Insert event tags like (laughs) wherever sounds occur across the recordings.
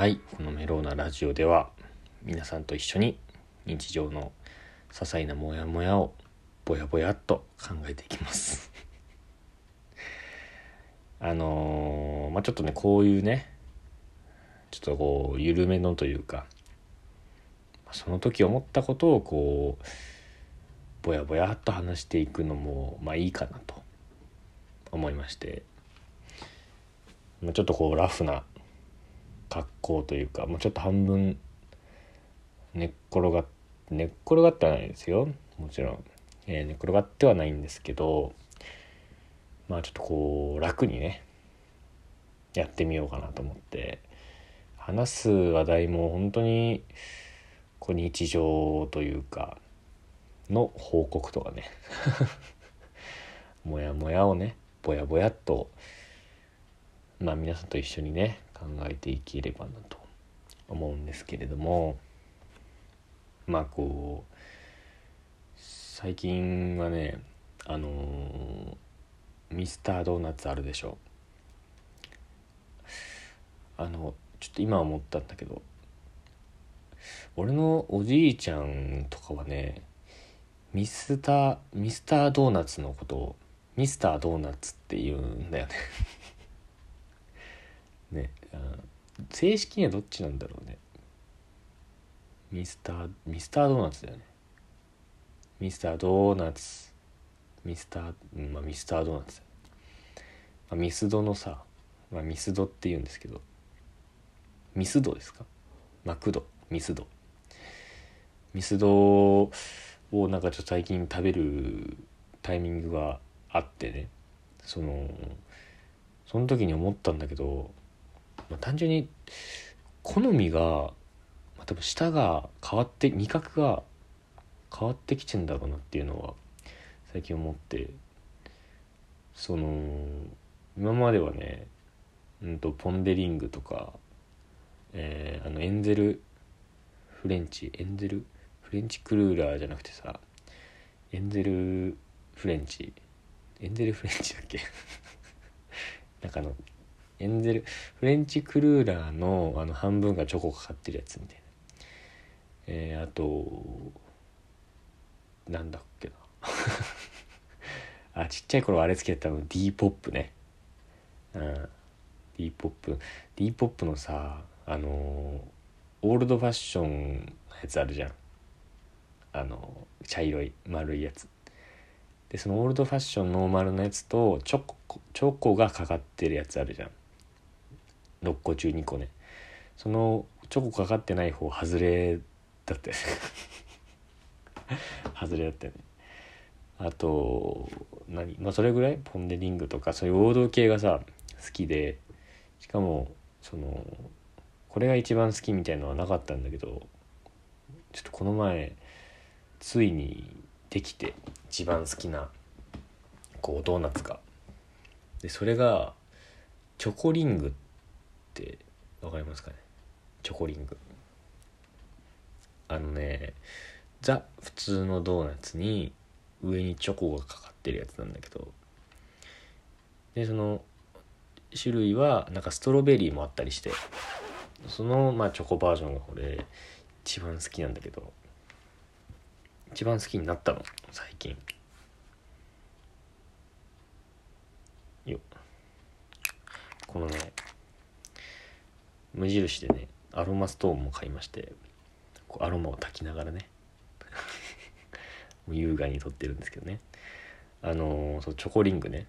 はいこのメローなラジオでは皆さんと一緒に日常の些細なモヤモヤをぼやぼやっと考えていきます。(laughs) あのー、まあちょっとねこういうねちょっとこう緩めのというかその時思ったことをこうぼやぼやっと話していくのもまあいいかなと思いましてちょっとこうラフな格好というかもうちょっと半分寝っ転がっ寝っ転がってはないですよ。もちろん、えー、寝っ転がってはないんですけどまあちょっとこう楽にねやってみようかなと思って。話す話題も本当にこう日常というかの報告とかね。(laughs) もやもやをねぼやぼやっとまあ皆さんと一緒にね考えていければなと思うんですけれどもまあこう最近はねあのー、ミスタードーナツあるでしょ。あのちょっと今思ったんだけど俺のおじいちゃんとかはねミスターミスタードーナツのことをミスタードーナツって言うんだよね。(laughs) ね。正式にはどっちなんだろうね。ミスターミスタードーナツだよね。ミスタードーナツ。ミスター、うん、まあミスタードーナツ、まあ、ミスドのさ、まあ、ミスドって言うんですけど。ミスドですか？マクド。ミスド。ミスドをなんかちょっと最近食べるタイミングがあってね。そのその時に思ったんだけどまあ、単純に好みが、まあ、多分舌が変わって味覚が変わってきてんだろうなっていうのは最近思って。その今まではね、うんと、ポン・デ・リングとか、えー、あのエンゼルフレンチエンゼル？フレンチクルーラーじゃなくてさエンゼルフレンチ？エンゼルフレンチだっけ？なんかあのエンゼルフレンチクルーラーのあの半分がチョコかかってるやつみたいな。えー、あとなんだっけな。(laughs) あちっちゃい頃あれつけてたの D ポップね。うん。D ポップ。D ポップのさあのー、オールドファッションのやつあるじゃん。あの茶色い丸いやつ。でそのオールドファッションノーマルのやつとチョコチョコがかかってるやつあるじゃん。6個中2個ね。そのチョコかかってない方外れだったよ (laughs) 外れだったよね。あと何？まあそれぐらい？ポン・デ・リングとかそういう王道系がさ好きで。しかもそのこれが一番好きみたいのはなかったんだけどちょっとこの前ついにできて一番好きなこうドーナツが。でそれがチョコリングっって分かりますかね？チョコリング。あのねザ普通のドーナツに上にチョコがかかってるやつなんだけど。でその種類はなんかストロベリーもあったりして。そのまあチョコバージョンがこれ一番好きなんだけど。一番好きになったの最近。よ。このね無印でねアロマストーンも買いましてこうアロマを炊きながらね。(laughs) 優雅に撮ってるんですけどね。あのー、そうチョコリングね。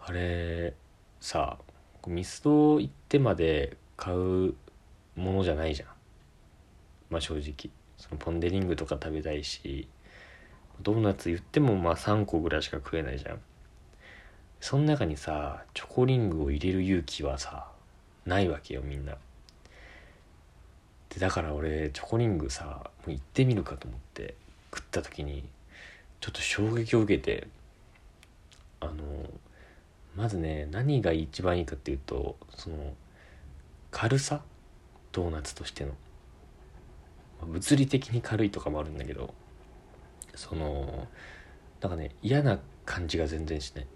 あれさミスド行ってまで買うものじゃないじゃん。まあ正直。そのポン・デ・リングとか食べたいしドーナツ言ってもまあ3個ぐらいしか食えないじゃん。その中にさチョコリングを入れる勇気はさないわけよみんな。でだから俺チョコリングさもう行ってみるかと思って食った時にちょっと衝撃を受けてあのまずね何が一番いいかっていうとその軽さ？ドーナツとしての。物理的に軽いとかもあるんだけどそのなんかね嫌な感じが全然しない。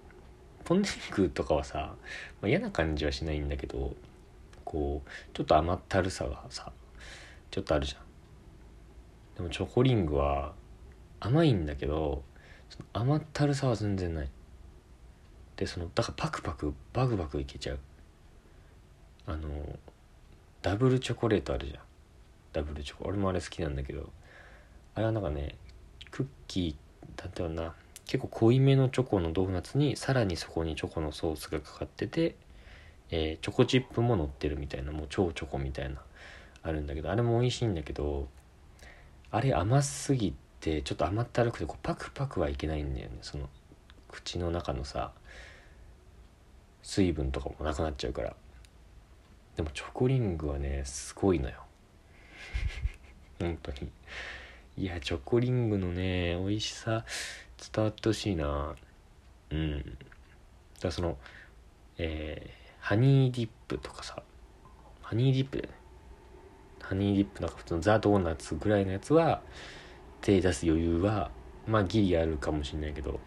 ポンデリングとかはさ、まあ、嫌な感じはしないんだけどこうちょっと甘ったるさがさちょっとあるじゃん。でもチョコリングは甘いんだけど甘ったるさは全然ない。でそのだからパクパクバクバクいけちゃう。あのダブルチョコレートあるじゃん。ダブルチョコ。俺もあれ好きなんだけどあれはなんかねクッキーだったよな。結構濃いめのチョコのドーナツにさらにそこにチョコのソースがかかってて、えー、チョコチップも乗ってるみたいなもう超チョコみたいなあるんだけどあれも美味しいんだけどあれ甘すぎてちょっと甘ったるくてこうパクパクはいけないんだよね。その口の中のさ水分とかもなくなっちゃうから。でもチョコリングはねすごいのよ。(laughs) 本当に。いやチョコリングのね美味しさ伝わってほしいな。うん。だからそのえー、ハニーディップとかさ。ハニーディップだよね。ハニーディップなんか普通のザ・ドーナツぐらいのやつは手出す余裕はまあギリあるかもしんないけど。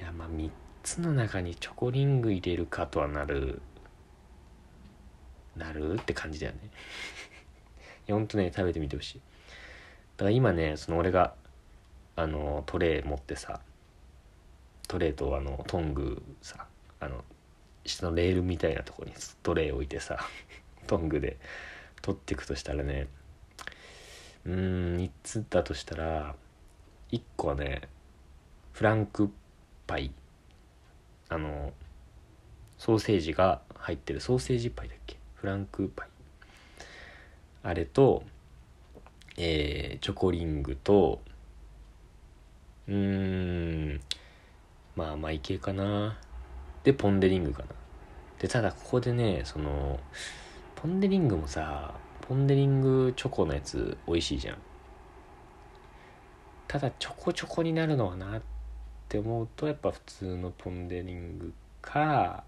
いやまあ3つの中にチョコリング入れるかとはなる。なる？って感じだよね。いやほんとね食べてみてほしい。だから今ねその俺があのトレー持ってさトレーとあのトングさあの下のレールみたいなとこにトレー置いてさ (laughs) トングで取っていくとしたらねうーん3つだとしたら1個はねフランクパイ。あのソーセージが入ってるソーセージパイだっけ？フランクパイ。あれとえー、チョコリングとうーんまあまあいけかな。でポン・デ・リングかなでただここでねそのポン・デ・リングもさポン・デ・リングチョコのやつ美味しいじゃん。ただちょこちょこになるのはなって思うとやっぱ普通のポン・デ・リングか、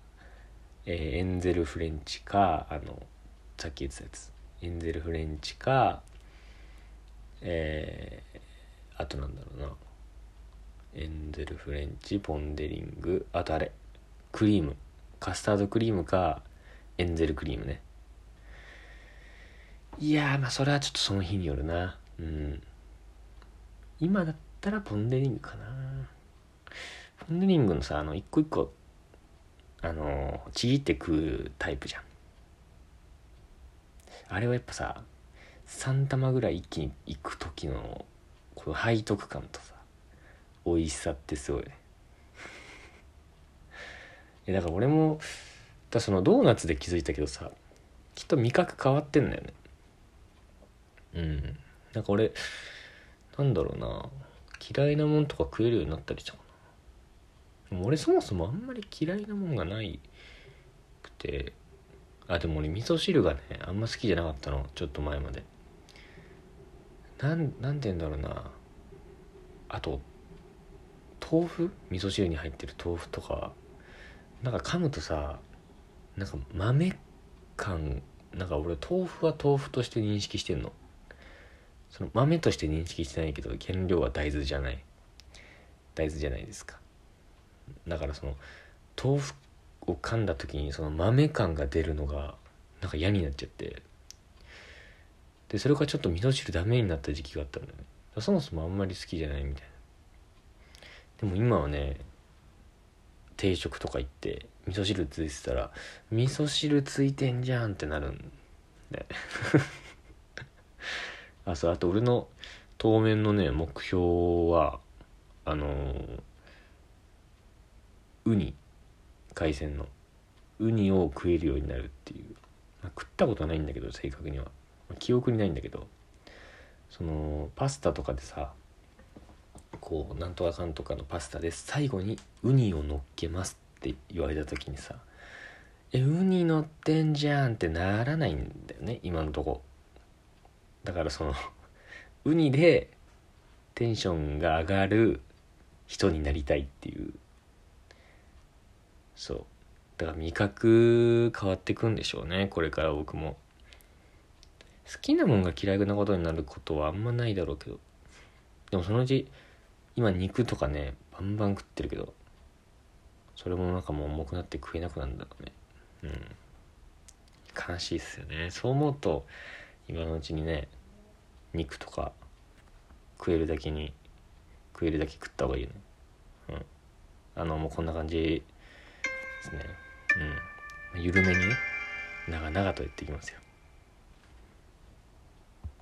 えー、エンゼルフレンチかあのさっき言ってたやつ。エンゼルフレンチかえー、あとなんだろうな。エンゼルフレンチポン・デ・リングあとあれクリーム。カスタードクリームかエンゼルクリームね。いやまあそれはちょっとその日によるな。うん。今だったらポン・デ・リングかな。ポン・デ・リングのさあの一個一個あのちぎって食うタイプじゃん。あれはやっぱさ3玉ぐらい一気にいく時のこの背徳感とさ美味しさってすごいね。えだから俺もだそのドーナツで気づいたけどさきっと味覚変わってんだよね。うん。なんか俺なんだろうな。嫌いなもんとか食えるようになったりしたかな。俺そもそもあんまり嫌いなもんがないくてあでも俺味噌汁がねあんま好きじゃなかったのちょっと前まで。なんなんて言うんだろうな。あと豆腐？味噌汁に入ってる豆腐とかなんか噛むとさなんか豆感なんか俺豆腐は豆腐として認識してんの。その豆として認識してないけど原料は大豆じゃない。大豆じゃないですか。だからその豆腐を噛んだ時にその豆感が出るのがなんか嫌になっちゃって。でそれからちょっと味噌汁ダメになった時期があったんだよね。そもそもあんまり好きじゃないみたいな。でも今はね定食とか行って味噌汁ついてたら味噌汁ついてんじゃんってなるんで (laughs) あそうあと俺の当面のね目標はあのー、ウニ海鮮の。ウニを食えるようになるっていう、まあ、食ったことはないんだけど正確には。ま記憶にないんだけど。そのパスタとかでさこうなんとかかんとかのパスタで最後にウニを乗っけますって言われた時にさえウニ乗ってんじゃんってならないんだよね今のとこ。だからその (laughs) ウニでテンションが上がる人になりたいっていう。そう。だから味覚変わってくんでしょうねこれから僕も。好きなもんが嫌いなことになることはあんまないだろうけど。でもそのうち今肉とかねバンバン食ってるけどそれもなんかもう重くなって食えなくなるんだろうね。うん。悲しいっすよね。そう思うと今のうちにね肉とか食えるだけに食えるだけ食った方がいいよね。うん。あのもうこんな感じですね。うん。緩めにね長々とやっていきますよ。